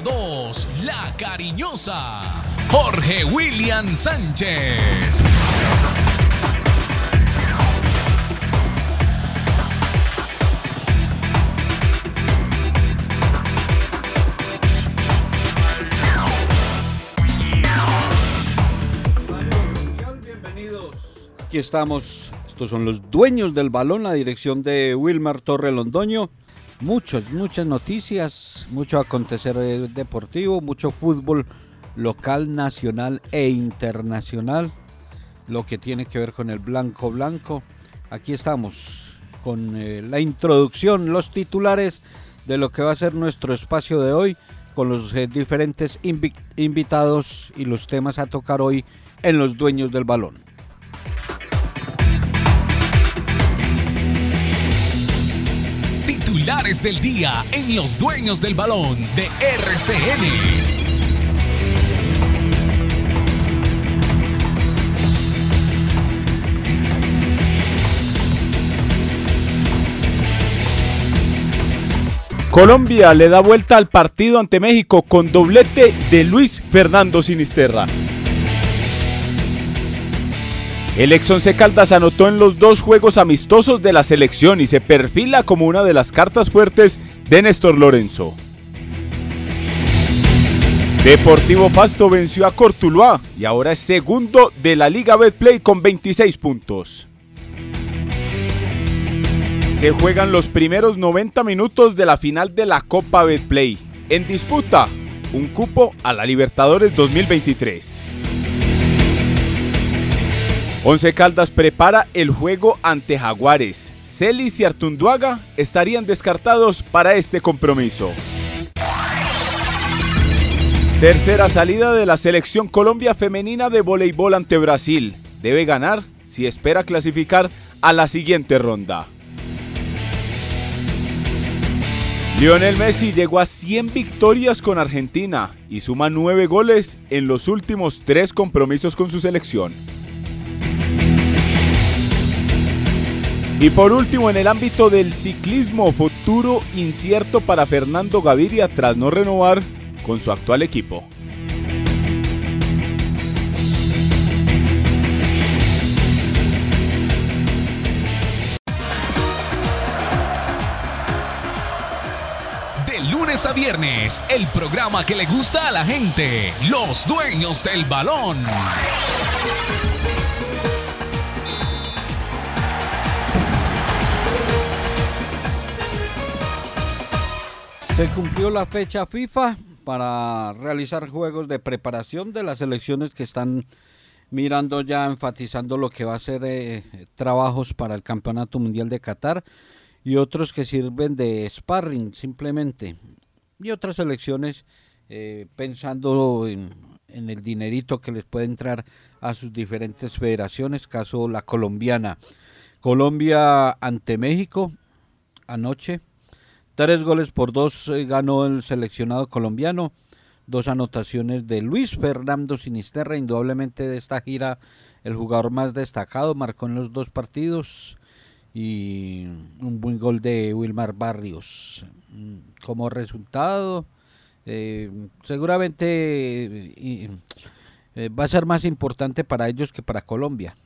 Línea 2, La Cariñosa. Jorge William Sánchez. Aquí estamos, estos son los dueños del balón, la dirección de Wilmar Torre Londoño. Muchas, muchas noticias, mucho acontecer deportivo, mucho fútbol local, nacional e internacional. Lo que tiene que ver con el blanco blanco. Aquí estamos con eh, la introducción, los titulares de lo que va a ser nuestro espacio de hoy, con los eh, diferentes invitados y los temas a tocar hoy en los dueños del balón. Titulares del día en Los Dueños del Balón de RCN. Colombia le da vuelta al partido ante México con doblete de Luis Fernando Sinisterra. El ex Once Caldas anotó en los dos juegos amistosos de la selección y se perfila como una de las cartas fuertes de Néstor Lorenzo. Deportivo Pasto venció a Cortuluá y ahora es segundo de la Liga Betplay con 26 puntos. Se juegan los primeros 90 minutos de la final de la Copa Betplay. En disputa, un cupo a la Libertadores 2023. Once Caldas prepara el juego ante Jaguares. Celis y Artunduaga estarían descartados para este compromiso. Tercera salida de la selección Colombia femenina de voleibol ante Brasil. Debe ganar si espera clasificar a la siguiente ronda. Lionel Messi llegó a 100 victorias con Argentina y suma 9 goles en los últimos 3 compromisos con su selección. Y por último, en el ámbito del ciclismo, futuro incierto para Fernando Gaviria tras no renovar con su actual equipo. De lunes a viernes, el programa que le gusta a la gente, los dueños del balón. Se cumplió la fecha FIFA para realizar juegos de preparación de las elecciones que están mirando ya, enfatizando lo que va a ser eh, trabajos para el Campeonato Mundial de Qatar y otros que sirven de sparring simplemente. Y otras elecciones eh, pensando en, en el dinerito que les puede entrar a sus diferentes federaciones, caso la colombiana. Colombia ante México anoche Tres goles por dos eh, ganó el seleccionado colombiano. Dos anotaciones de Luis Fernando Sinisterra, indudablemente de esta gira el jugador más destacado, marcó en los dos partidos y un buen gol de Wilmar Barrios. Como resultado, eh, seguramente eh, va a ser más importante para ellos que para Colombia,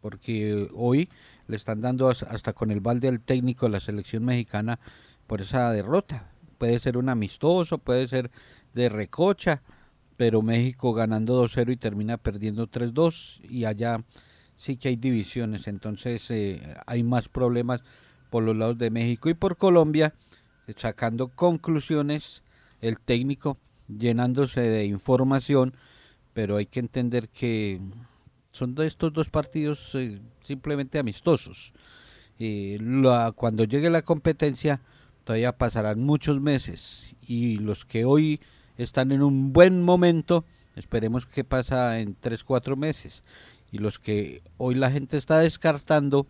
porque hoy le están dando hasta con el balde al técnico de la selección mexicana por esa derrota. Puede ser un amistoso, puede ser de recocha, pero México ganando 2-0 y termina perdiendo 3-2 y allá sí que hay divisiones, entonces eh, hay más problemas por los lados de México y por Colombia, sacando conclusiones, el técnico llenándose de información, pero hay que entender que son de estos dos partidos eh, simplemente amistosos. Eh, cuando llegue la competencia, todavía pasarán muchos meses y los que hoy están en un buen momento, esperemos que pasa en 3, 4 meses. Y los que hoy la gente está descartando,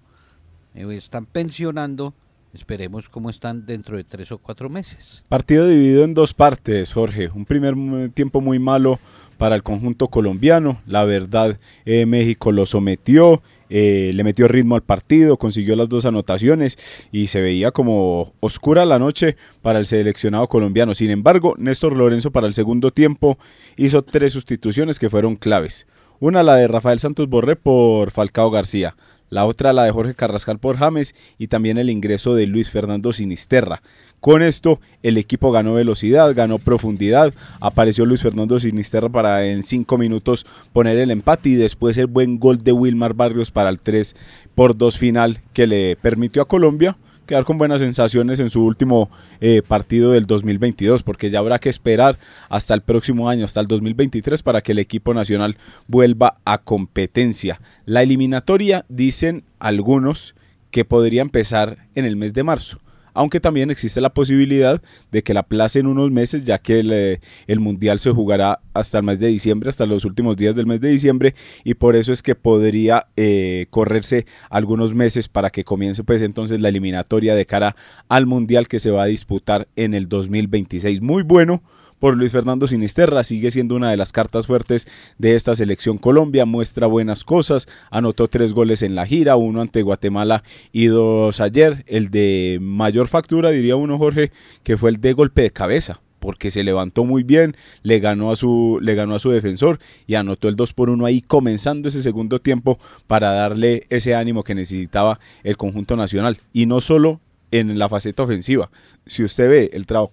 eh, están pensionando, Esperemos cómo están dentro de tres o cuatro meses. Partido dividido en dos partes, Jorge. Un primer tiempo muy malo para el conjunto colombiano. La verdad, eh, México lo sometió, eh, le metió ritmo al partido, consiguió las dos anotaciones y se veía como oscura la noche para el seleccionado colombiano. Sin embargo, Néstor Lorenzo para el segundo tiempo hizo tres sustituciones que fueron claves. Una la de Rafael Santos Borré por Falcao García la otra la de Jorge Carrascal por James y también el ingreso de Luis Fernando Sinisterra. Con esto el equipo ganó velocidad, ganó profundidad, apareció Luis Fernando Sinisterra para en cinco minutos poner el empate y después el buen gol de Wilmar Barrios para el 3 por 2 final que le permitió a Colombia quedar con buenas sensaciones en su último eh, partido del 2022, porque ya habrá que esperar hasta el próximo año, hasta el 2023, para que el equipo nacional vuelva a competencia. La eliminatoria, dicen algunos, que podría empezar en el mes de marzo aunque también existe la posibilidad de que la en unos meses, ya que eh, el, Mundial se jugará hasta el mes de diciembre, hasta los últimos días del mes de diciembre, y por eso es que podría eh, correrse algunos meses para que comience pues entonces la eliminatoria de cara al Mundial que se va a disputar en el 2026. Muy bueno por Luis Fernando Sinisterra. Sigue siendo una de las cartas fuertes de esta selección Colombia. Muestra buenas cosas. Anotó tres goles en la gira, uno ante Guatemala y dos ayer. El de mayor factura, diría uno, Jorge, que fue el de golpe de cabeza porque se levantó muy bien, le ganó a su, le ganó a su defensor y anotó el 2 por 1 ahí comenzando ese segundo tiempo para darle ese ánimo que necesitaba el conjunto nacional. Y no solo en la faceta ofensiva. Si usted ve el trabajo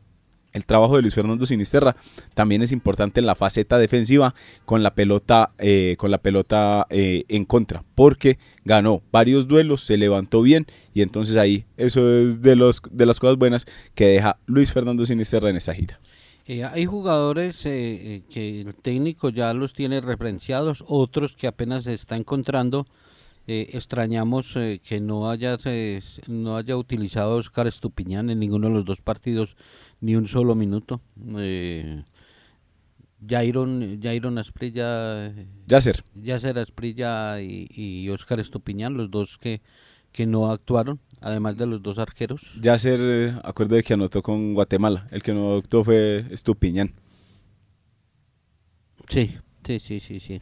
el trabajo de Luis Fernando Sinisterra también es importante en la faceta defensiva con la pelota, eh, con la pelota eh, en contra, porque ganó varios duelos, se levantó bien y entonces ahí eso es de, los, de las cosas buenas que deja Luis Fernando Sinisterra en esa gira. Eh, hay jugadores que el técnico ya los tiene referenciados, otros que apenas se está encontrando. Extrañamos que no haya, no haya utilizado Oscar Estupiñán en ninguno de los dos partidos ni un solo minuto. Eh, Jairon, Jairon Asprilla, Yasser, Yasser Asprilla y, y Oscar Estupiñán, los dos que, que no actuaron, además de los dos arqueros. Yasser, eh, acuerdo de que anotó con Guatemala, el que no actuó fue Estupiñán. Sí, sí, sí, sí, sí.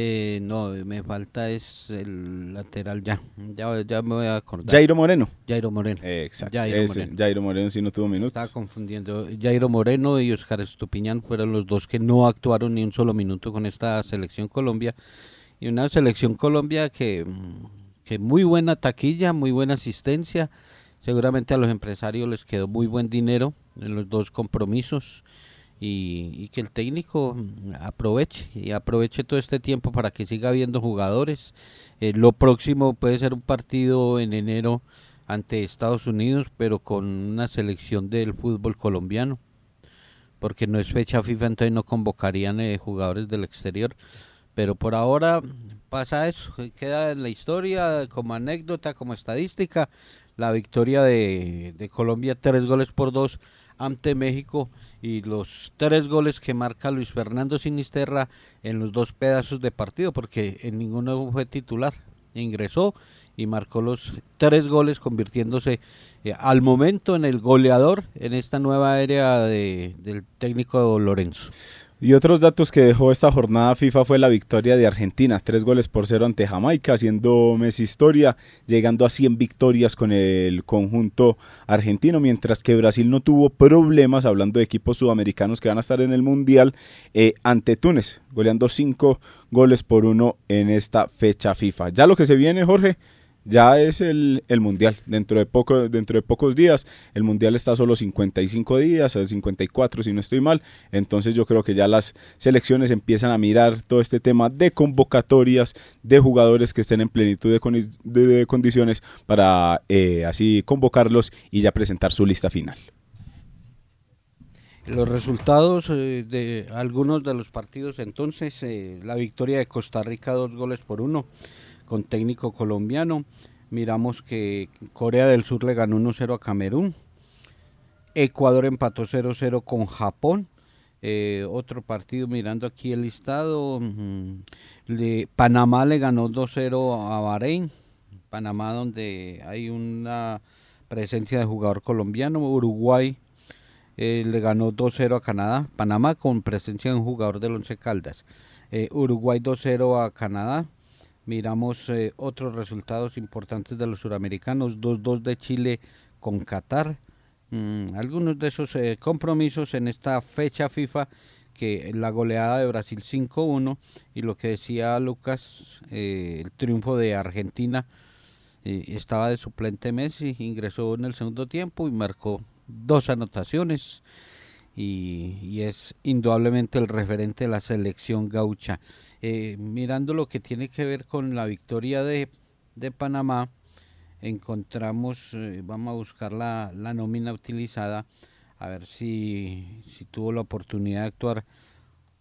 Eh, no, me falta es el lateral ya. Ya, ya me voy a acordar. Jairo Moreno. Jairo Moreno. exacto. Jairo, Moreno. Jairo Moreno sí no tuvo minutos. Estaba confundiendo. Jairo Moreno y Oscar Estupiñán fueron los dos que no actuaron ni un solo minuto con esta selección Colombia. Y una selección Colombia que, que muy buena taquilla, muy buena asistencia. Seguramente a los empresarios les quedó muy buen dinero en los dos compromisos y, que el técnico aproveche y aproveche todo este tiempo para que siga habiendo jugadores. Eh, lo próximo puede ser un partido en enero ante Estados Unidos, pero con una selección del fútbol colombiano, porque no es fecha FIFA, entonces no convocarían eh, jugadores del exterior. Pero por ahora pasa eso, queda en la historia como anécdota, como estadística, la victoria de Colombia, tres goles por dos ante México y los tres goles que marca Luis Fernando Sinisterra en los dos pedazos de partido, porque en ninguno fue titular. Ingresó y marcó los tres goles, convirtiéndose eh, al momento en el goleador en esta nueva área de, del técnico Lorenzo. Y otros datos que dejó esta jornada FIFA fue la victoria de Argentina, tres goles por cero ante Jamaica, haciendo Messi historia, llegando a 100 victorias con el conjunto argentino, mientras que Brasil no tuvo problemas, hablando de equipos sudamericanos que van a estar en el Mundial, eh, ante Túnez, goleando cinco goles por uno en esta fecha FIFA. Ya lo que se viene, Jorge, ya es el, Mundial. Dentro de, poco, dentro de pocos días, el Mundial está solo 55 días, 54 si no estoy mal. Entonces yo creo que ya las selecciones empiezan a mirar todo este tema de convocatorias, de jugadores que estén en plenitud de, condiciones para eh, así convocarlos y ya presentar su lista final. Los resultados eh, de algunos de los partidos entonces, eh, la victoria de Costa Rica dos goles por uno con técnico colombiano. Miramos que Corea del Sur le ganó 1-0 a Camerún. Ecuador empató 0-0 con Japón. Eh, otro partido, mirando aquí el listado, Panamá le ganó 2-0 a Bahrein. Panamá donde hay una presencia de jugador colombiano. Uruguay eh, le ganó 2-0 a Canadá. Panamá con presencia de un jugador del Once Caldas. Eh, Uruguay 2-0 a Canadá. Miramos eh, otros resultados importantes de los suramericanos. 2-2 de Chile con Qatar. Mm, algunos de esos compromisos en esta fecha FIFA que la goleada de Brasil 5-1 y lo que decía Lucas, el triunfo de Argentina estaba de suplente Messi, ingresó en el segundo tiempo y marcó dos anotaciones y, es indudablemente el referente de la selección gaucha. Eh, mirando lo que tiene que ver con la victoria de, Panamá, encontramos, eh, vamos a buscar la, la, nómina utilizada, a ver si, si tuvo la oportunidad de actuar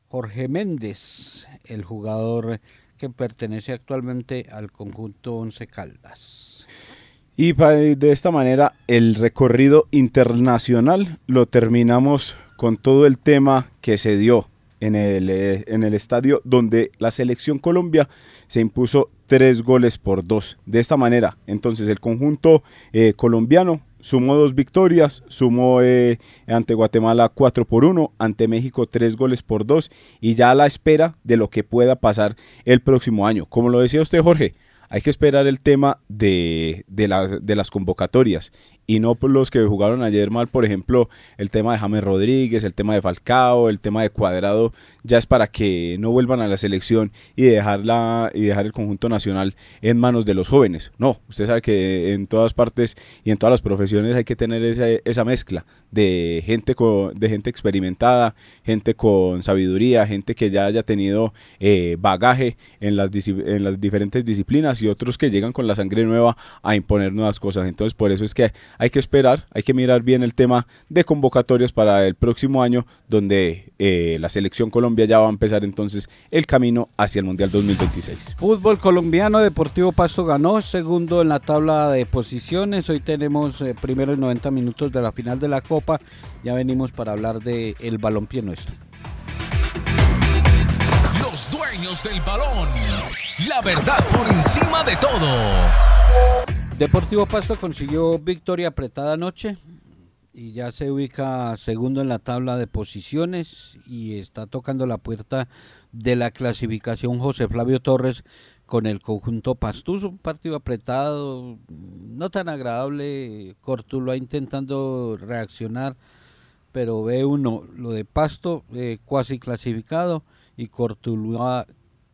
Jorge Méndez, el jugador que pertenece actualmente al conjunto Once Caldas. Y de esta manera el recorrido internacional lo terminamos con todo el tema que se dio en el, eh, en el estadio donde la selección Colombia se impuso tres goles por dos. De esta manera, entonces el conjunto eh, colombiano sumó dos victorias, sumó eh, ante Guatemala cuatro por uno, ante México tres goles por dos y ya a la espera de lo que pueda pasar el próximo año. Como lo decía usted Jorge, hay que esperar el tema de, de, de las convocatorias y no por los que jugaron ayer mal, por ejemplo, el tema de James Rodríguez, el tema de Falcao, el tema de Cuadrado, ya es para que no vuelvan a la selección y dejarla y dejar el conjunto nacional en manos de los jóvenes. No, usted sabe que en todas partes y en todas las profesiones hay que tener esa, esa mezcla de gente con, de gente experimentada, gente con sabiduría, gente que ya haya tenido eh, bagaje en las, en las diferentes disciplinas y otros que llegan con la sangre nueva a imponer nuevas cosas. Entonces, por eso es que hay que esperar, hay que mirar bien el tema de convocatorias para el próximo año, donde eh, la selección Colombia ya va a empezar entonces el camino hacia el Mundial 2026. Fútbol colombiano, Deportivo Pasto ganó, segundo en la tabla de posiciones. Hoy tenemos eh, primeros 90 minutos de la final de la Copa. Ya venimos para hablar del el balompié nuestro. Dueños del balón. La verdad por encima de todo. Deportivo Pasto consiguió victoria apretada anoche y ya se ubica segundo en la tabla de posiciones y está tocando la puerta de la clasificación José Flavio Torres con el conjunto Pastuso, un partido apretado, no tan agradable, Cortuloa intentando reaccionar, pero ve uno lo de Pasto eh, cuasi clasificado y Cortuloa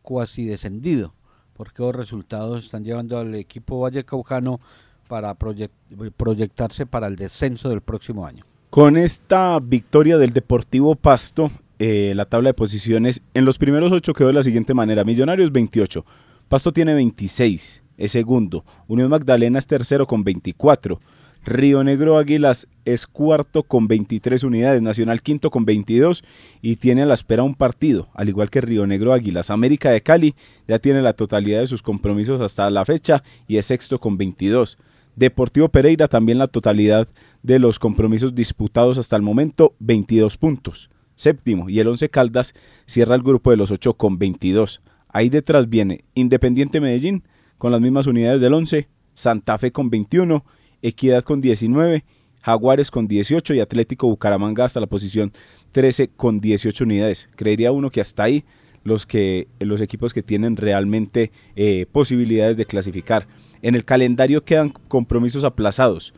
cuasi descendido porque los resultados están llevando al equipo Valle Caujano para proyectarse para el descenso del próximo año. Con esta victoria del Deportivo Pasto, eh, la tabla de posiciones en los primeros ocho quedó de la siguiente manera. Millonarios 28, Pasto tiene 26, es segundo. Unión Magdalena es tercero con 24. Río Negro Águilas es cuarto con 23 unidades, Nacional quinto con 22 y tiene a la espera un partido, al igual que Río Negro Águilas. América de Cali ya tiene la totalidad de sus compromisos hasta la fecha y es sexto con 22. Deportivo Pereira también la totalidad de los compromisos disputados hasta el momento, 22 puntos. Séptimo y el Once Caldas cierra el grupo de los 8 con 22. Ahí detrás viene Independiente Medellín con las mismas unidades del 11, Santa Fe con 21 Equidad con 19, Jaguares con 18 y Atlético Bucaramanga hasta la posición 13 con 18 unidades. Creería uno que hasta ahí los, que, los equipos que tienen realmente eh, posibilidades de clasificar. En el calendario quedan compromisos aplazados.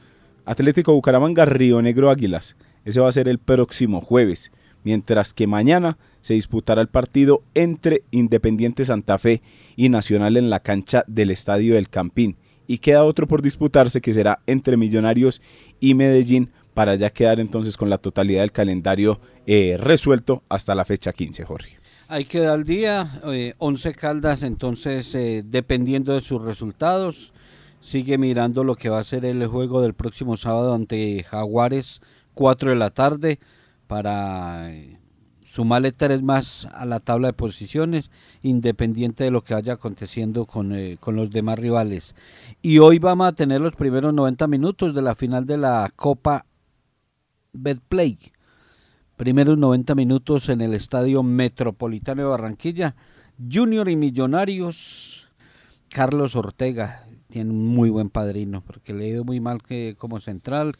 Atlético Bucaramanga, Río Negro Águilas. Ese va a ser el próximo jueves. Mientras que mañana se disputará el partido entre Independiente Santa Fe y Nacional en la cancha del Estadio del Campín y queda otro por disputarse que será entre Millonarios y Medellín para ya quedar entonces con la totalidad del calendario eh, resuelto hasta la fecha 15, Jorge. Hay que dar al día, 11 eh, Caldas, entonces eh, dependiendo de sus resultados, sigue mirando lo que va a ser el juego del próximo sábado ante Jaguares, 4 de la tarde, para sumarle tres más a la tabla de posiciones, independiente de lo que vaya aconteciendo con, eh, con, los demás rivales. Y hoy vamos a tener los primeros 90 minutos de la final de la Copa Betplay. Primeros 90 minutos en el Estadio Metropolitano de Barranquilla. Junior y Millonarios. Carlos Ortega. tiene un muy buen padrino, porque le ha ido muy mal que como central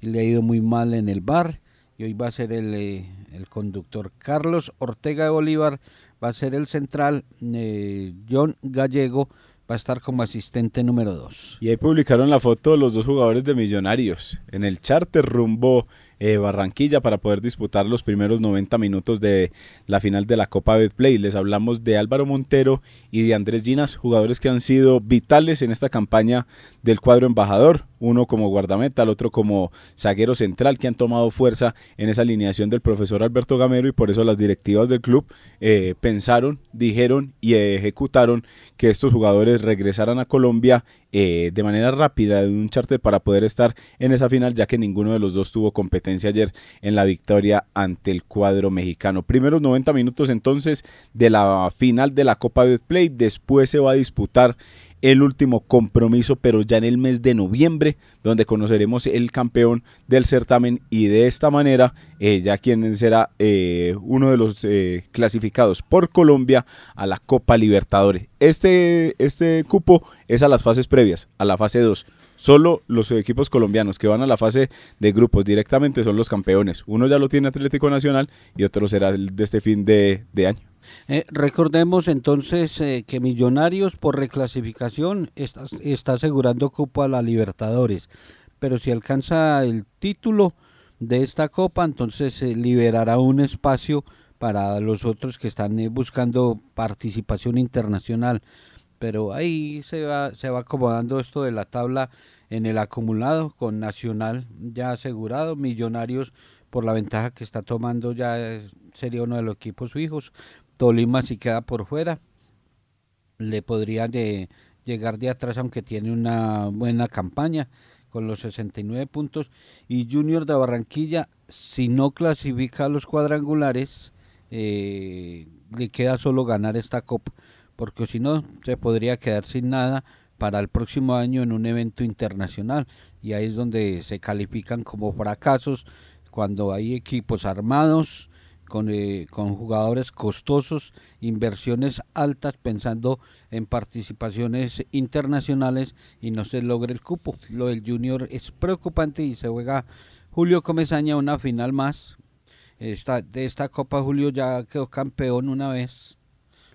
y le ha ido muy mal en el bar. Y hoy va a ser el, eh, el conductor Carlos Ortega de Bolívar, va a ser el central, eh, John Gallego va a estar como asistente número 2. Y ahí publicaron la foto de los dos jugadores de Millonarios en el charter rumbo eh, Barranquilla para poder disputar los primeros 90 minutos de la final de la Copa Betplay. Les hablamos de Álvaro Montero y de Andrés Ginas, jugadores que han sido vitales en esta campaña del cuadro embajador, uno como guardameta, el otro como zaguero central, que han tomado fuerza en esa alineación del profesor Alberto Gamero y por eso las directivas del club eh, pensaron, dijeron y ejecutaron que estos jugadores regresaran a Colombia eh, de manera rápida de un charter para poder estar en esa final, ya que ninguno de los dos tuvo competencia ayer en la victoria ante el cuadro mexicano. Primeros 90 minutos entonces de la final de la Copa Betplay, después se va a disputar el último compromiso, pero ya en el mes de noviembre, donde conoceremos el campeón del certamen y de esta manera eh, ya quien será eh, uno de los eh, clasificados por Colombia a la Copa Libertadores. Este, este cupo es a las fases previas, a la fase 2. Solo los equipos colombianos que van a la fase de grupos directamente son los campeones. Uno ya lo tiene Atlético Nacional y otro será el de este fin de, de año. Eh, recordemos entonces eh, que Millonarios por reclasificación está, asegurando cupo a la Libertadores, pero si alcanza el título de esta copa, entonces liberará un espacio para los otros que están eh, buscando participación internacional. Pero ahí se va, se va acomodando esto de la tabla en el acumulado con Nacional ya asegurado, Millonarios por la ventaja que está tomando ya sería uno de los equipos fijos. Tolima si queda por fuera, le podría llegar de atrás aunque tiene una buena campaña con los 69 puntos y Junior de Barranquilla si no clasifica a los cuadrangulares eh, le queda solo ganar esta copa porque si no se podría quedar sin nada para el próximo año en un evento internacional y ahí es donde se califican como fracasos cuando hay equipos armados con, eh, con jugadores costosos, inversiones altas pensando en participaciones internacionales y no se logra el cupo. Lo del Junior es preocupante y se juega Julio Comesaña una final más. Esta, de esta Copa Julio ya quedó campeón una vez.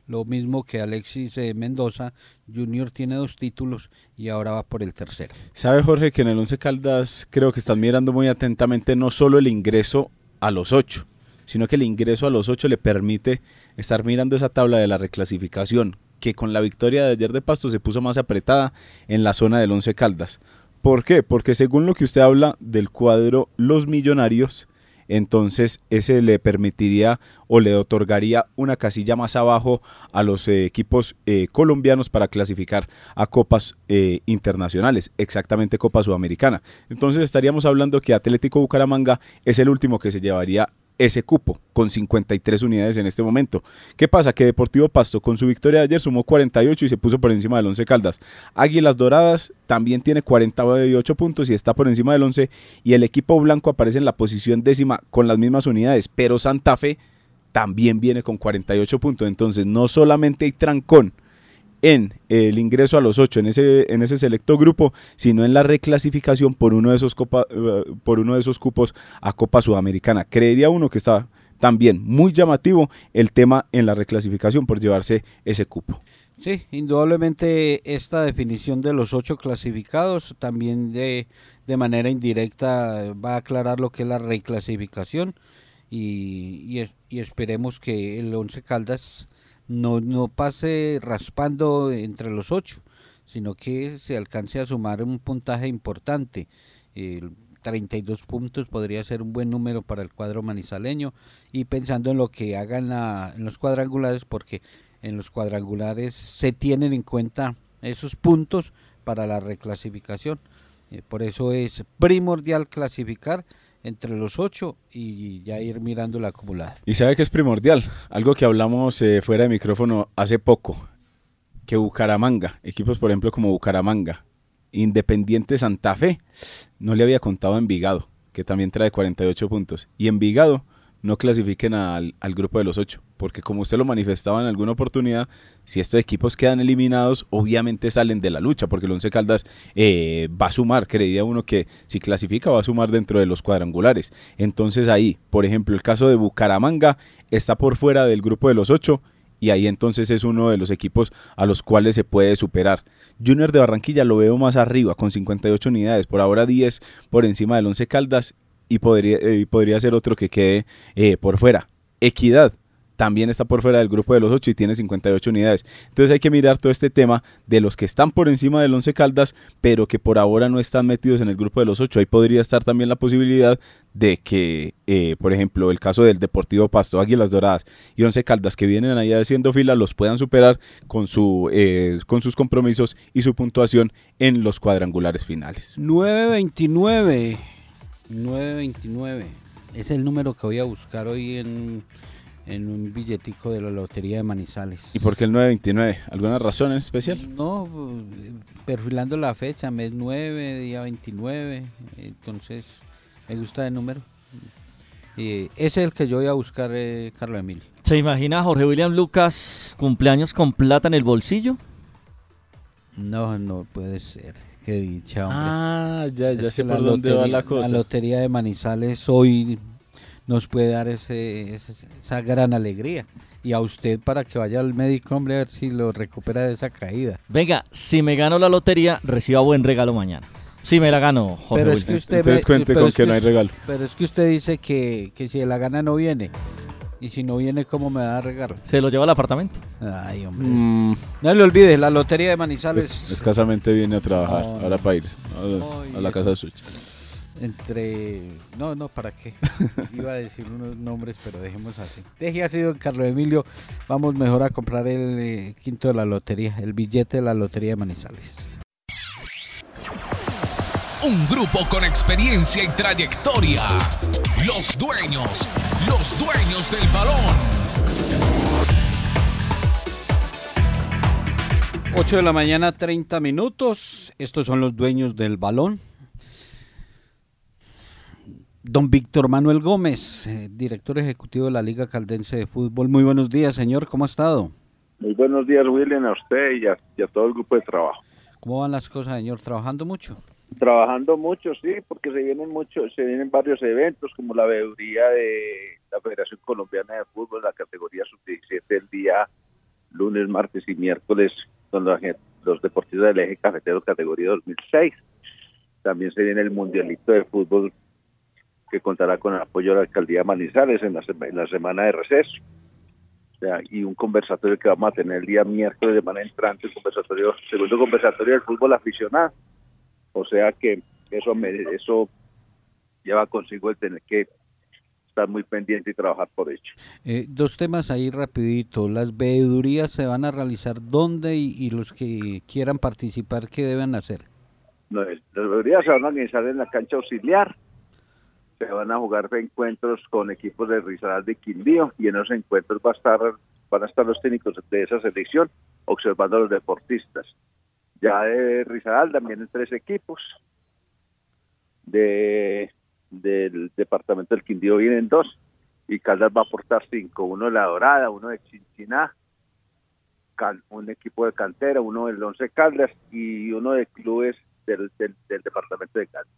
Lo mismo que Alexis eh, Mendoza, Junior tiene dos títulos y ahora va por el tercero. Sabe Jorge que en el Once Caldas creo que están mirando muy atentamente no solo el ingreso a los ocho, sino que el ingreso a los ocho le permite estar mirando esa tabla de la reclasificación, que con la victoria de ayer de Pasto se puso más apretada en la zona del Once Caldas. ¿Por qué? Porque según lo que usted habla del cuadro Los Millonarios, entonces ese le permitiría o le otorgaría una casilla más abajo a los eh, equipos eh, colombianos para clasificar a copas eh, internacionales, exactamente Copa Sudamericana. Entonces estaríamos hablando que Atlético Bucaramanga es el último que se llevaría ese cupo con 53 unidades en este momento. ¿Qué pasa? Que Deportivo Pasto con su victoria de ayer sumó 48 y se puso por encima del 11 Caldas. Águilas Doradas también tiene 48 puntos y está por encima del 11 y el equipo blanco aparece en la posición décima con las mismas unidades, pero Santa Fe también viene con 48 puntos. Entonces no solamente hay trancón en el ingreso a los ocho en ese, en ese selecto grupo, sino en la reclasificación por uno de esos, copa, eh, por uno de esos cupos a Copa Sudamericana. Creería uno que está también muy llamativo el tema en la reclasificación por llevarse ese cupo. Sí, indudablemente esta definición de los ocho clasificados también de, de manera indirecta va a aclarar lo que es la reclasificación y, y, esperemos que el Once Caldas no, no pase raspando entre los ocho, sino que se alcance a sumar un puntaje importante. 32 puntos podría ser un buen número para el cuadro manizaleño y pensando en lo que hagan en los cuadrangulares, porque en los cuadrangulares se tienen en cuenta esos puntos para la reclasificación. Eh, por eso es primordial clasificar entre los ocho y ya ir mirando la acumulada. Y sabe que es primordial, algo que hablamos eh, fuera de micrófono hace poco, que Bucaramanga, equipos por ejemplo como Bucaramanga, Independiente Santa Fe, no le había contado a Envigado, que también trae 48 puntos, y Envigado no clasifiquen al, grupo de los ocho, porque como usted lo manifestaba en alguna oportunidad, si estos equipos quedan eliminados, obviamente salen de la lucha, porque el Once Caldas eh, va a sumar, creería uno que si clasifica va a sumar dentro de los cuadrangulares. Entonces ahí, por ejemplo, el caso de Bucaramanga está por fuera del grupo de los ocho, y ahí entonces es uno de los equipos a los cuales se puede superar. Junior de Barranquilla lo veo más arriba, con 58 unidades, por ahora 10 por encima del Once Caldas y podría, eh, podría ser otro que quede eh, por fuera. Equidad también está por fuera del grupo de los 8 y tiene 58 unidades. Entonces hay que mirar todo este tema de los que están por encima del 11 Caldas, pero que por ahora no están metidos en el grupo de los 8. Ahí podría estar también la posibilidad de que, eh, por ejemplo, el caso del Deportivo Pasto, Águilas Doradas y 11 Caldas que vienen allá haciendo fila, los puedan superar con, su, con sus compromisos y su puntuación en los cuadrangulares finales. 929. 929. Es el número que voy a buscar hoy en, un billetico de la Lotería de Manizales. ¿Y por qué el 929? ¿Alguna razón en especial? No, perfilando la fecha, mes 9, día 29. Entonces, me gusta el número. Y ese es el que yo voy a buscar, eh, Carlos Emilio. ¿Se imagina Jorge William Lucas cumpleaños con plata en el bolsillo? No, no puede ser. Qué dicha, hombre. Ah, ya, ya sé por dónde va la cosa. La Lotería de Manizales hoy nos puede dar ese, esa gran alegría. Y a usted para que vaya al médico, hombre, a ver si lo recupera de esa caída. Venga, si me gano la lotería, reciba buen regalo mañana. Si me la gano, Jorge pero es que usted Entonces cuente con que, no hay regalo. Pero es que usted dice que, que si la gana no viene. Y si no viene, ¿cómo me da regalo? Se lo lleva al apartamento. Ay, hombre. Mm. No le olvides, la lotería de Manizales. escasamente viene a trabajar, ahora para irse a, la casa de Such. Entre. No, no, ¿para qué? Iba a decir unos nombres, pero dejemos así. Deje así, don Carlos Emilio. Vamos mejor a comprar el eh, quinto de la lotería, el billete de la lotería de Manizales. Un grupo con experiencia y trayectoria. Los dueños, los dueños del balón. 8 de la mañana, 30 minutos. Estos son los dueños del balón. Don Víctor Manuel Gómez, eh, director ejecutivo de la Liga Caldense de Fútbol. Muy buenos días, señor. ¿Cómo ha estado? Muy buenos días, William, a usted y a todo el grupo de trabajo. ¿Cómo van las cosas, señor? ¿Trabajando mucho? Trabajando mucho, sí, porque se vienen muchos, se vienen varios eventos como la veeduría de la Federación Colombiana de Fútbol, la categoría sub-17 el día lunes, martes y miércoles con los, los deportistas del eje cafetero categoría 2006. También se viene el mundialito de fútbol que contará con el apoyo de la alcaldía Manizales en la, en la semana de receso. Y un conversatorio que vamos a tener el día miércoles de manera entrante, el conversatorio, segundo conversatorio del fútbol aficionado o sea que eso, me, eso lleva consigo el tener que estar muy pendiente y trabajar por ello. Eh, dos temas ahí rapidito. Las veedurías se van a realizar dónde y, los que quieran participar, ¿qué deben hacer? No, las veedurías se van a organizar en la cancha auxiliar. Se van a jugar encuentros con equipos de Risaralda de Quindío y en esos encuentros va a estar, van a estar los técnicos de esa selección observando a los deportistas. Ya de Rizal también en tres equipos. De, del departamento del Quindío vienen dos y Caldas va a aportar cinco, uno de La Dorada, uno de Chinchiná, un equipo de cantera, uno del Once Caldas y uno de clubes del, del, departamento de Caldas.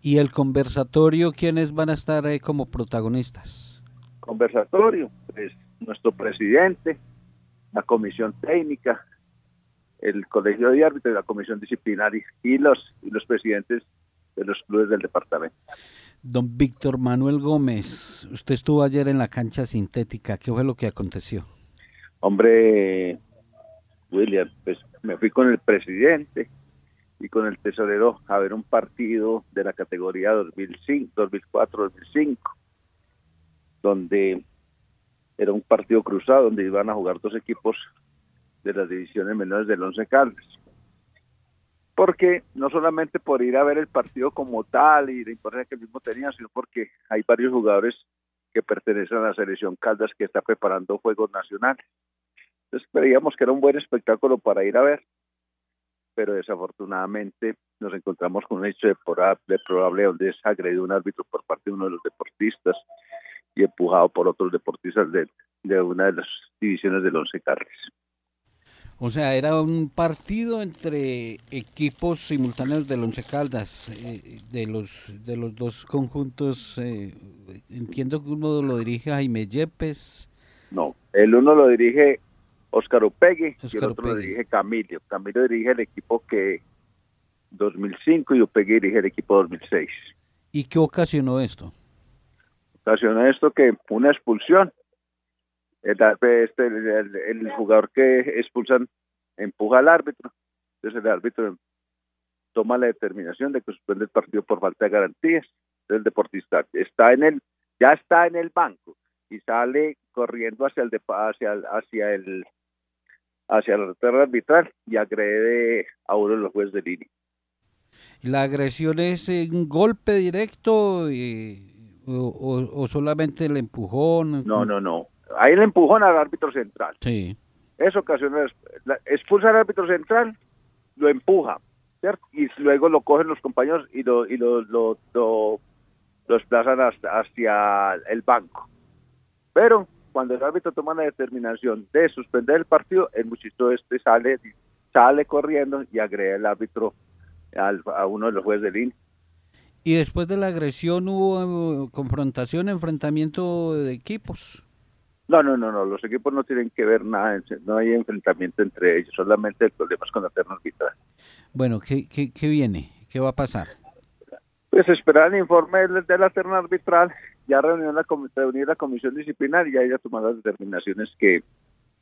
¿Y el conversatorio quiénes van a estar ahí como protagonistas? Conversatorio, pues nuestro presidente, la comisión técnica, el Colegio de Árbitros y la Comisión Disciplinaria y los, y los presidentes de los clubes del departamento. Don Víctor Manuel Gómez, usted estuvo ayer en la cancha sintética, ¿qué fue lo que aconteció? Hombre, William, pues me fui con el presidente y con el tesorero a ver un partido de la categoría 2005, 2004, 2005, donde era un partido cruzado donde iban a jugar dos equipos de las divisiones menores del Once Caldas. Porque no solamente por ir a ver el partido como tal y la importancia que el mismo tenía, sino porque hay varios jugadores que pertenecen a la selección Caldas que está preparando juegos nacionales. Entonces creíamos que era un buen espectáculo para ir a ver, pero desafortunadamente nos encontramos con un hecho de, probable donde es agredido un árbitro por parte de uno de los deportistas y empujado por otros deportistas de, de una de las divisiones del Once Caldas. O sea, era un partido entre equipos simultáneos del Once Caldas, eh, de los de los dos conjuntos. Eh, entiendo que uno lo dirige Jaime Yepes. No, el uno lo dirige Óscar Upegui y el otro lo dirige Camilo. Camilo dirige el equipo que 2005 y Upegui dirige el equipo 2006. ¿Y qué ocasionó esto? Ocasionó esto que una expulsión este, el, el, jugador que expulsan empuja al árbitro, entonces el árbitro toma la determinación de que suspende el partido por falta de garantías. El deportista está en el, ya está en el banco y sale corriendo hacia el hacia el, hacia el hacia la retorno arbitral y agrede a uno de los jueces de línea. ¿La agresión es un golpe directo y, o, o, solamente el empujón? No, no, no. Ahí le empujón al árbitro central. Sí. Eso ocasiona, expulsa al árbitro central, lo empuja, ¿cierto? Y luego lo cogen los compañeros y lo, y lo, lo, lo, desplazan hacia el banco. Pero cuando el árbitro toma la determinación de suspender el partido, el muchacho este sale, sale corriendo y agrega al árbitro a uno de los jueces del INE. ¿Y después de la agresión hubo eh, confrontación, enfrentamiento de equipos? No, no, no, no, los equipos no tienen que ver nada, no hay enfrentamiento entre ellos, solamente el problema es con la terna arbitral. Bueno, ¿qué, qué, qué viene? ¿Qué va a pasar? Pues esperar el informe de la terna arbitral, ya reunió la, reunir la comisión disciplinaria y ya tomar las determinaciones que,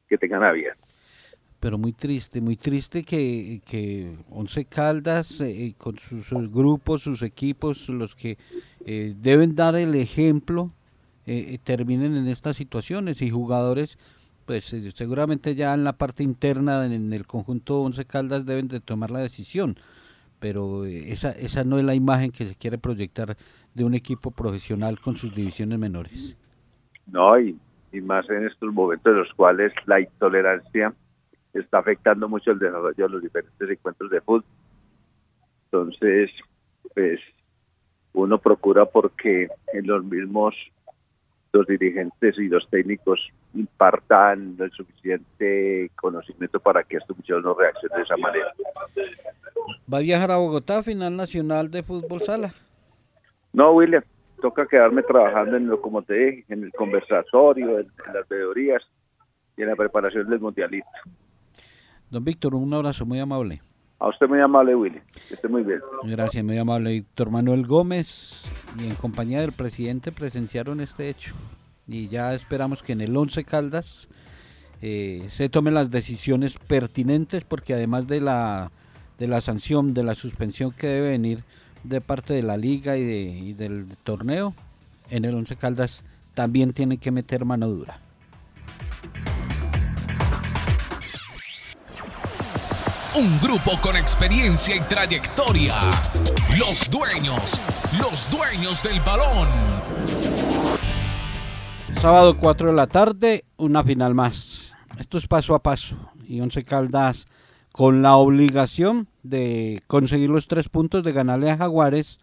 que tengan a bien. Pero muy triste, muy triste que, que Once Caldas, eh, con sus, grupos, sus equipos, los que eh, deben dar el ejemplo, eh, terminen en estas situaciones y jugadores pues eh, seguramente ya en la parte interna en el conjunto Once Caldas deben de tomar la decisión pero eh, esa esa no es la imagen que se quiere proyectar de un equipo profesional con sus divisiones menores. No y más en estos momentos en los cuales la intolerancia está afectando mucho el desarrollo de los diferentes encuentros de fútbol. Entonces pues uno procura porque en los mismos los dirigentes y los técnicos impartan el suficiente conocimiento para que estos muchachos no reaccionen de esa manera. ¿Va a viajar a Bogotá, final nacional de fútbol sala? No, William, toca quedarme trabajando en lo, como te dije, en el conversatorio, en, las veedorías y en la preparación del mundialito. Don Víctor, un abrazo muy amable. A usted muy amable, Willy. Que esté muy bien. Gracias, muy amable. Víctor Manuel Gómez y en compañía del presidente presenciaron este hecho. Y ya esperamos que en el 11 Caldas eh, se tomen las decisiones pertinentes porque además de la, de la sanción, de la suspensión que debe venir de parte de la liga y, de, del torneo, en el 11 Caldas también tiene que meter mano dura. Un grupo con experiencia y trayectoria. Los dueños, los dueños del balón. Sábado 4 de la tarde, una final más. Esto es paso a paso. Y Once Caldas con la obligación de conseguir los tres puntos de ganarle a Jaguares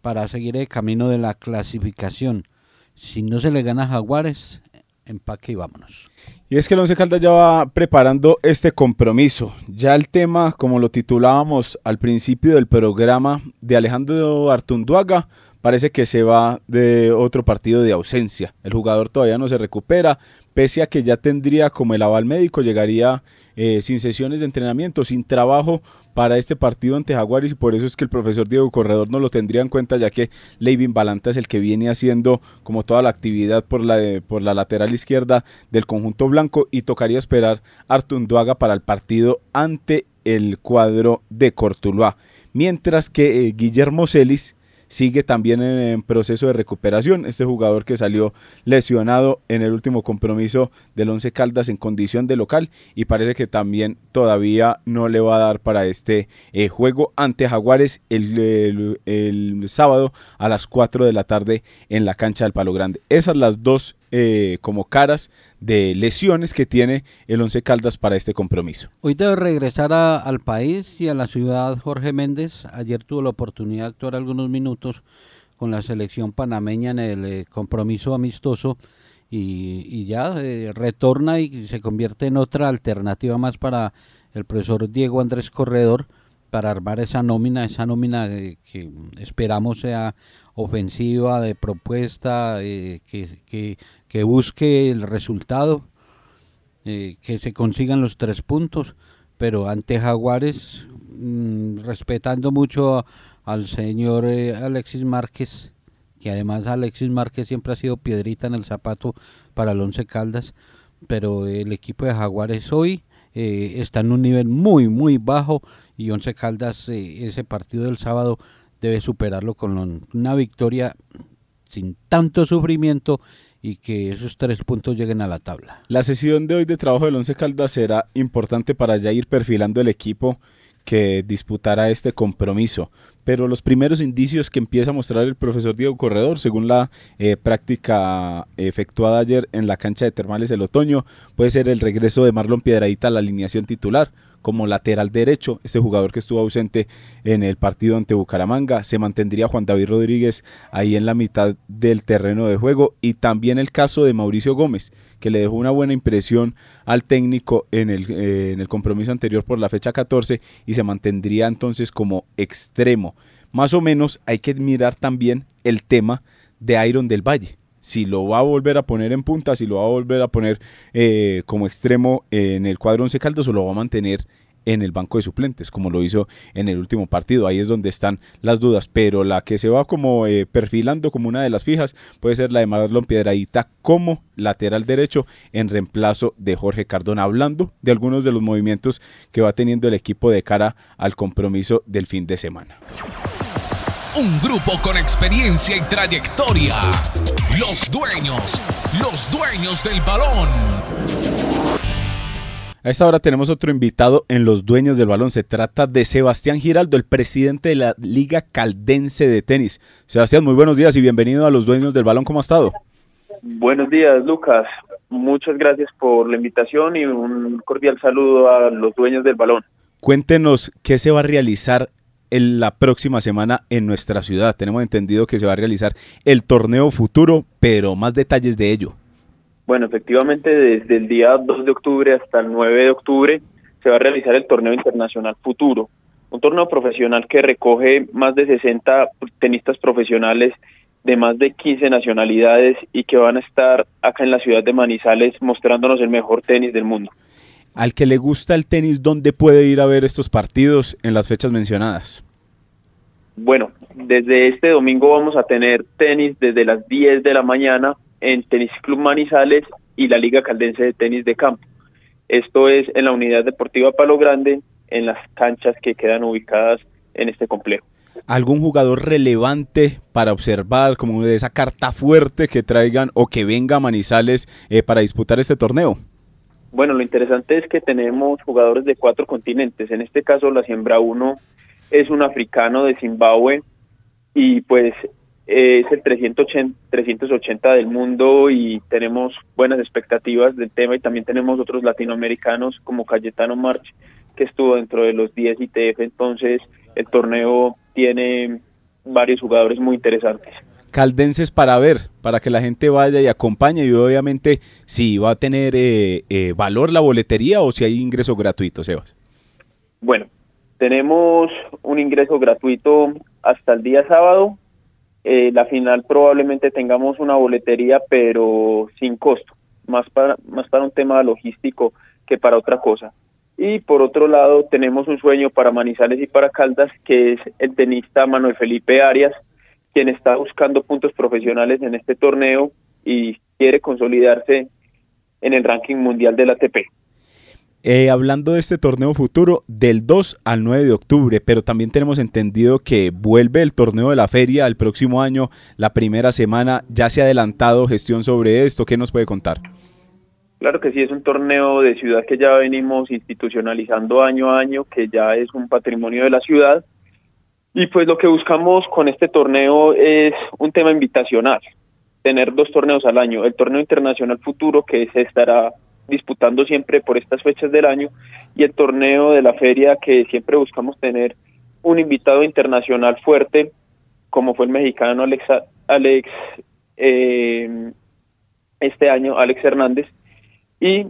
para seguir el camino de la clasificación. Si no se le gana a Jaguares, empaque y vámonos. Y es que el Once Caldas ya va preparando este compromiso. Ya el tema, como lo titulábamos al principio del programa de Alejandro Artunduaga, parece que se va de otro partido de ausencia. El jugador todavía no se recupera, pese a que ya tendría como el aval médico, llegaría eh, sin sesiones de entrenamiento, sin trabajo para este partido ante Jaguares y por eso es que el profesor Diego Corredor no lo tendría en cuenta ya que Leivin Balanta es el que viene haciendo como toda la actividad por la, por la lateral izquierda del conjunto blanco y tocaría esperar Artunduaga para el partido ante el cuadro de Cortuluá. Mientras que eh, Guillermo Celis sigue también en, proceso de recuperación. Este jugador que salió lesionado en el último compromiso del Once Caldas en condición de local y parece que también todavía no le va a dar para este eh, juego ante Jaguares el, el, sábado a las 4 de la tarde en la cancha del Palo Grande. Esas las dos eh, como caras de lesiones que tiene el Once Caldas para este compromiso. Hoy debe regresar al país y a la ciudad Jorge Méndez. Ayer tuvo la oportunidad de actuar algunos minutos con la selección panameña en el eh, compromiso amistoso y, ya eh, retorna y se convierte en otra alternativa más para el profesor Diego Andrés Corredor para armar esa nómina, esa nómina que esperamos sea ofensiva, de propuesta, que, que, busque el resultado, que se consigan los tres puntos, pero ante Jaguares, mm, respetando mucho al señor eh, Alexis Márquez, que además Alexis Márquez siempre ha sido piedrita en el zapato para el Once Caldas, pero el equipo de Jaguares hoy eh, está en un nivel muy, muy bajo y Once Caldas eh, ese partido del sábado debe superarlo con una victoria sin tanto sufrimiento y que esos tres puntos lleguen a la tabla. La sesión de hoy de trabajo del Once Caldas será importante para ya ir perfilando el equipo que disputará este compromiso. Pero los primeros indicios que empieza a mostrar el profesor Diego Corredor, según la eh, práctica efectuada ayer en la cancha de Termales el otoño, puede ser el regreso de Marlon Piedradita a la alineación titular como lateral derecho, este jugador que estuvo ausente en el partido ante Bucaramanga, se mantendría Juan David Rodríguez ahí en la mitad del terreno de juego. Y también el caso de Mauricio Gómez, que le dejó una buena impresión al técnico en el, eh, en el compromiso anterior por la fecha 14 y se mantendría entonces como extremo. Más o menos hay que mirar también el tema de Iron del Valle si lo va a volver a poner en punta, si lo va a volver a poner eh, como extremo en el cuadro 11 Caldas o lo va a mantener en el banco de suplentes, como lo hizo en el último partido. Ahí es donde están las dudas, pero la que se va como eh, perfilando como una de las fijas puede ser la de Marlon Piedradita como lateral derecho en reemplazo de Jorge Cardona, hablando de algunos de los movimientos que va teniendo el equipo de cara al compromiso del fin de semana. Un grupo con experiencia y trayectoria. Los dueños, los dueños del balón. A esta hora tenemos otro invitado en Los Dueños del Balón. Se trata de Sebastián Giraldo, el presidente de la Liga Caldense de Tenis. Sebastián, muy buenos días y bienvenido a Los Dueños del Balón. ¿Cómo ha estado? Buenos días, Lucas. Muchas gracias por la invitación y un cordial saludo a los dueños del balón. Cuéntenos qué se va a realizar en la próxima semana en nuestra ciudad. Tenemos entendido que se va a realizar el torneo futuro, pero más detalles de ello. Bueno, efectivamente, desde el día 2 de octubre hasta el 9 de octubre se va a realizar el torneo internacional futuro, un torneo profesional que recoge más de 60 tenistas profesionales de más de 15 nacionalidades y que van a estar acá en la ciudad de Manizales mostrándonos el mejor tenis del mundo. Al que le gusta el tenis, ¿dónde puede ir a ver estos partidos en las fechas mencionadas? Bueno, desde este domingo vamos a tener tenis desde las 10 de la mañana en Tenis Club Manizales y la Liga Caldense de Tenis de Campo. Esto es en la Unidad Deportiva Palo Grande, en las canchas que quedan ubicadas en este complejo. ¿Algún jugador relevante para observar, como de esa carta fuerte que traigan o que venga a Manizales eh, para disputar este torneo? Bueno, lo interesante es que tenemos jugadores de cuatro continentes. En este caso, la siembra 1 es un africano de Zimbabue y pues es el 380, 380 del mundo y tenemos buenas expectativas del tema. Y también tenemos otros latinoamericanos como Cayetano March que estuvo dentro de los 10 ITF, entonces el torneo tiene varios jugadores muy interesantes caldenses para ver, para que la gente vaya y acompañe y obviamente si va a tener eh, eh, valor la boletería o si hay ingreso gratuito, Sebas. Bueno, tenemos un ingreso gratuito hasta el día sábado. Eh, la final probablemente tengamos una boletería, pero sin costo, más para, más para un tema logístico que para otra cosa. Y por otro lado, tenemos un sueño para Manizales y para Caldas, que es el tenista Manuel Felipe Arias, quien está buscando puntos profesionales en este torneo y quiere consolidarse en el ranking mundial del ATP. Eh, hablando de este torneo futuro, del 2 al 9 de octubre, pero también tenemos entendido que vuelve el torneo de la feria el próximo año, la primera semana. ¿Ya se ha adelantado gestión sobre esto? ¿Qué nos puede contar? Claro que sí, es un torneo de ciudad que ya venimos institucionalizando año a año, que ya es un patrimonio de la ciudad y pues lo que buscamos con este torneo es un tema invitacional, tener dos torneos al año, el torneo internacional futuro que se estará disputando siempre por estas fechas del año y el torneo de la feria que siempre buscamos tener un invitado internacional fuerte como fue el mexicano Alex, Alex eh, este año, Alex Hernández, y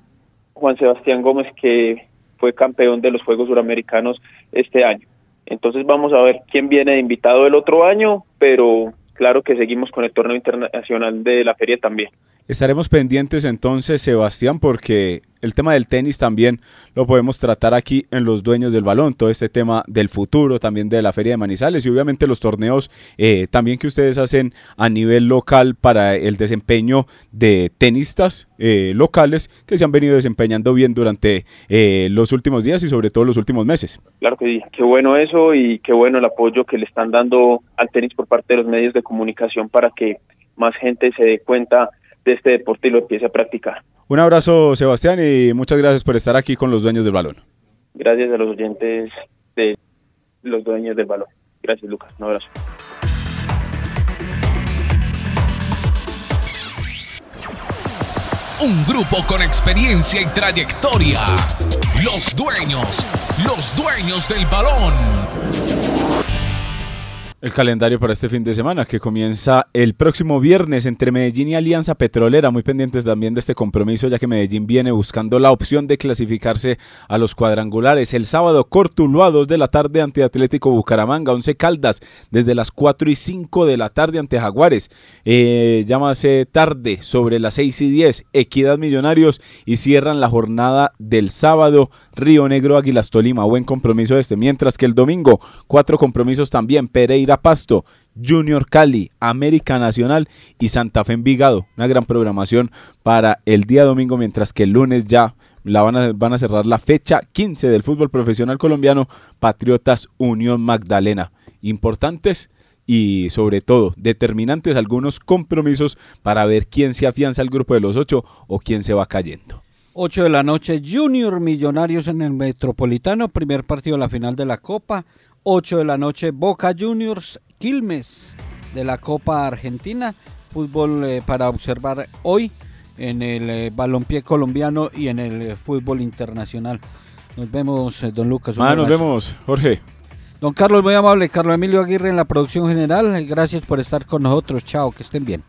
Juan Sebastián Gómez, que fue campeón de los Juegos Suramericanos este año. Entonces vamos a ver quién viene de invitado el otro año, pero claro que seguimos con el torneo internacional de la feria también. Estaremos pendientes entonces, Sebastián, porque el tema del tenis también lo podemos tratar aquí en los dueños del balón, todo este tema del futuro también de la Feria de Manizales y obviamente los torneos eh, también que ustedes hacen a nivel local para el desempeño de tenistas eh, locales que se han venido desempeñando bien durante eh, los últimos días y sobre todo los últimos meses. Claro que sí, qué bueno eso y qué bueno el apoyo que le están dando al tenis por parte de los medios de comunicación para que más gente se dé cuenta de este deporte y lo empiece a practicar. Un abrazo, Sebastián, y muchas gracias por estar aquí con los dueños del balón. Gracias a los oyentes de los dueños del balón. Gracias, Lucas. Un abrazo. Un grupo con experiencia y trayectoria. Los dueños, los dueños del balón. El calendario para este fin de semana que comienza el próximo viernes entre Medellín y Alianza Petrolera, muy pendientes también de este compromiso ya que Medellín viene buscando la opción de clasificarse a los cuadrangulares. El sábado Cortuluá a 2 de la tarde ante Atlético Bucaramanga, 11 Caldas desde las 4 y 5 de la tarde ante Jaguares. Eh, llámase tarde sobre las 6 y 10 Equidad Millonarios y cierran la jornada del sábado Río Negro Águilas Tolima, buen compromiso este. Mientras que el domingo cuatro compromisos también Pereira Pasto, Junior Cali, América Nacional y Santa Fe Envigado. Una gran programación para el día domingo, mientras que el lunes ya la van, a, cerrar la fecha 15 del fútbol profesional colombiano, Patriotas Unión Magdalena. Importantes y sobre todo determinantes algunos compromisos para ver quién se afianza al grupo de los ocho o quién se va cayendo. 8 de la noche, Junior Millonarios en el Metropolitano, primer partido de la final de la Copa. 8 de la noche, Boca Juniors, Quilmes de la Copa Argentina. Fútbol eh, para observar hoy en el eh, balompié colombiano y en el eh, fútbol internacional. Nos vemos, don Lucas. Ah, nos vemos, Jorge. Don Carlos, muy amable. Carlos Emilio Aguirre en la producción general. Gracias por estar con nosotros. Chao, que estén bien.